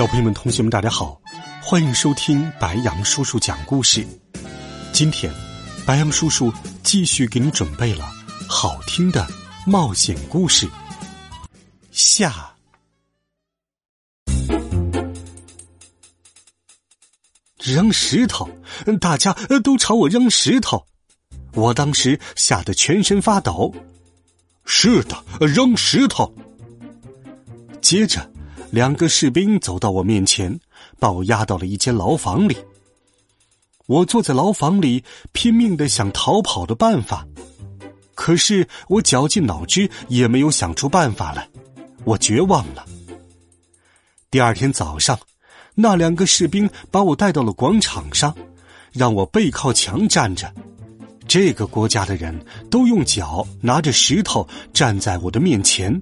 小朋友们、同学们，大家好，欢迎收听白杨叔叔讲故事。今天，白杨叔叔继续给你准备了好听的冒险故事。下，扔石头，大家都朝我扔石头，我当时吓得全身发抖。是的，扔石头。接着。两个士兵走到我面前，把我押到了一间牢房里。我坐在牢房里，拼命的想逃跑的办法，可是我绞尽脑汁也没有想出办法来，我绝望了。第二天早上，那两个士兵把我带到了广场上，让我背靠墙站着。这个国家的人都用脚拿着石头站在我的面前。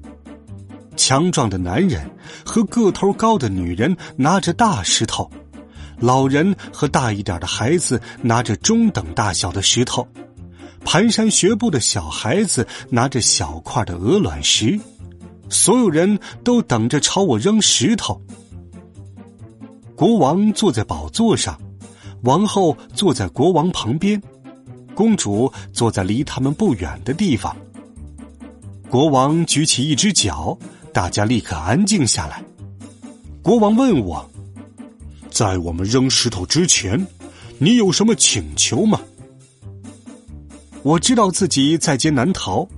强壮的男人和个头高的女人拿着大石头，老人和大一点的孩子拿着中等大小的石头，蹒跚学步的小孩子拿着小块的鹅卵石，所有人都等着朝我扔石头。国王坐在宝座上，王后坐在国王旁边，公主坐在离他们不远的地方。国王举起一只脚。大家立刻安静下来。国王问我：“在我们扔石头之前，你有什么请求吗？”我知道自己在劫难逃，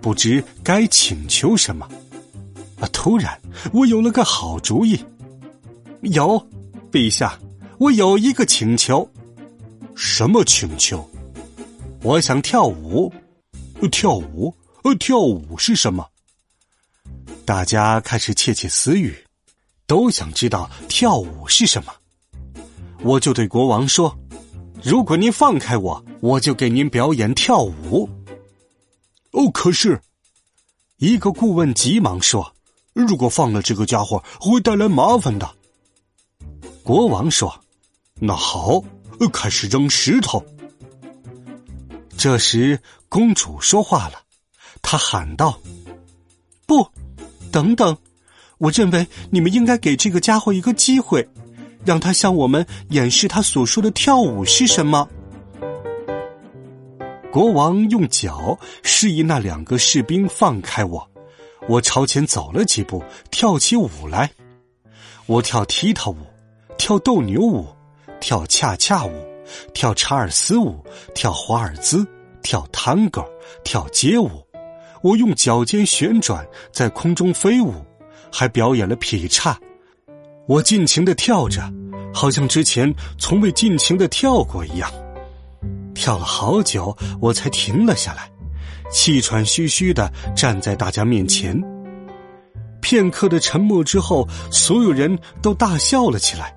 不知该请求什么。啊！突然，我有了个好主意。有，陛下，我有一个请求。什么请求？我想跳舞。跳舞？呃，跳舞是什么？大家开始窃窃私语，都想知道跳舞是什么。我就对国王说：“如果您放开我，我就给您表演跳舞。”哦，可是，一个顾问急忙说：“如果放了这个家伙，会带来麻烦的。”国王说：“那好，开始扔石头。”这时，公主说话了，她喊道：“不！”等等，我认为你们应该给这个家伙一个机会，让他向我们演示他所说的跳舞是什么。国王用脚示意那两个士兵放开我，我朝前走了几步，跳起舞来。我跳踢踏舞，跳斗牛舞，跳恰恰舞，跳查尔斯舞，跳华尔兹，跳探戈，跳街舞。我用脚尖旋转，在空中飞舞，还表演了劈叉。我尽情的跳着，好像之前从未尽情的跳过一样。跳了好久，我才停了下来，气喘吁吁的站在大家面前。片刻的沉默之后，所有人都大笑了起来，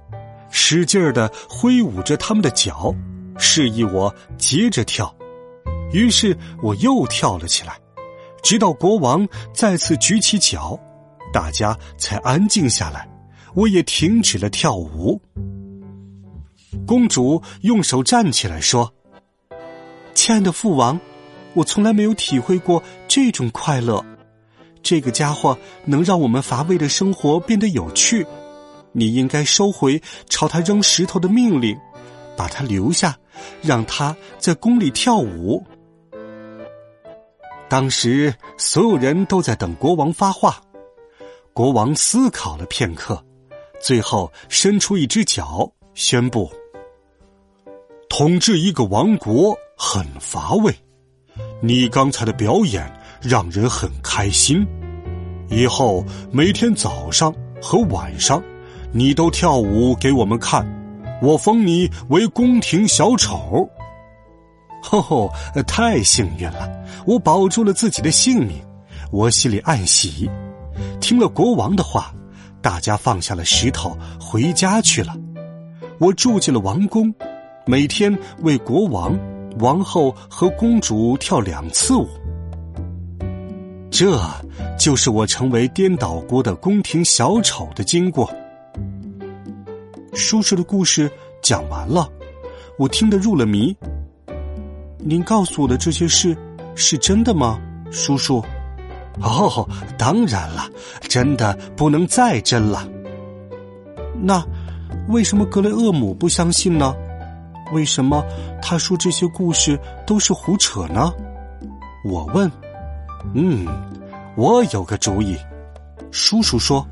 使劲的挥舞着他们的脚，示意我接着跳。于是我又跳了起来。直到国王再次举起脚，大家才安静下来。我也停止了跳舞。公主用手站起来说：“亲爱的父王，我从来没有体会过这种快乐。这个家伙能让我们乏味的生活变得有趣。你应该收回朝他扔石头的命令，把他留下，让他在宫里跳舞。”当时所有人都在等国王发话，国王思考了片刻，最后伸出一只脚，宣布：“统治一个王国很乏味，你刚才的表演让人很开心。以后每天早上和晚上，你都跳舞给我们看，我封你为宫廷小丑。”吼吼！太幸运了，我保住了自己的性命，我心里暗喜。听了国王的话，大家放下了石头，回家去了。我住进了王宫，每天为国王、王后和公主跳两次舞。这就是我成为颠倒国的宫廷小丑的经过。叔叔的故事讲完了，我听得入了迷。您告诉我的这些事是真的吗，叔叔？哦，当然了，真的不能再真了。那为什么格雷厄姆不相信呢？为什么他说这些故事都是胡扯呢？我问。嗯，我有个主意。叔叔说，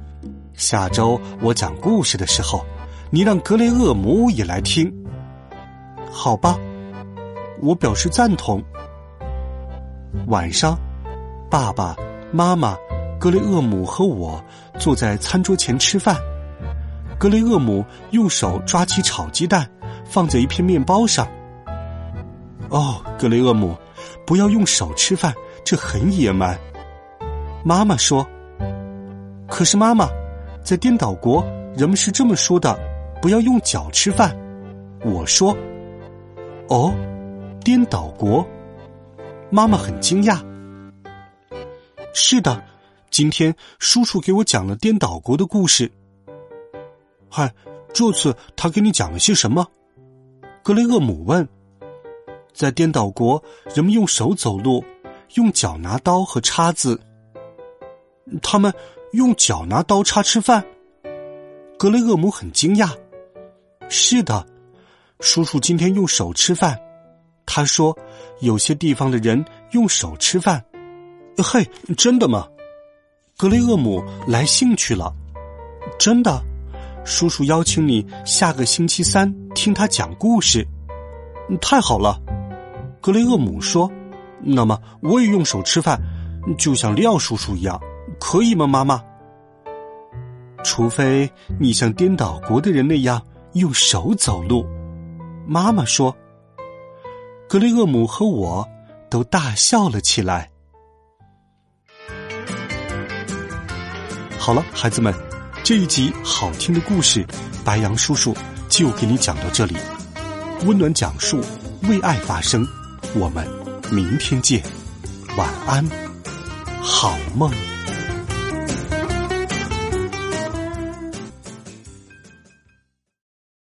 下周我讲故事的时候，你让格雷厄姆也来听。好吧，我表示赞同。晚上，爸爸。妈妈，格雷厄姆和我坐在餐桌前吃饭。格雷厄姆用手抓起炒鸡蛋，放在一片面包上。哦，格雷厄姆，不要用手吃饭，这很野蛮。妈妈说：“可是妈妈，在颠倒国，人们是这么说的，不要用脚吃饭。”我说：“哦，颠倒国。”妈妈很惊讶。是的，今天叔叔给我讲了颠倒国的故事。嗨，这次他给你讲了些什么？格雷厄姆问。在颠倒国，人们用手走路，用脚拿刀和叉子。他们用脚拿刀叉吃饭。格雷厄姆很惊讶。是的，叔叔今天用手吃饭。他说，有些地方的人用手吃饭。嘿，真的吗？格雷厄姆来兴趣了。真的，叔叔邀请你下个星期三听他讲故事。太好了，格雷厄姆说。那么我也用手吃饭，就像利奥叔叔一样，可以吗，妈妈？除非你像颠倒国的人那样用手走路。妈妈说。格雷厄姆和我都大笑了起来。好了，孩子们，这一集好听的故事，白杨叔叔就给你讲到这里。温暖讲述，为爱发声。我们明天见，晚安，好梦。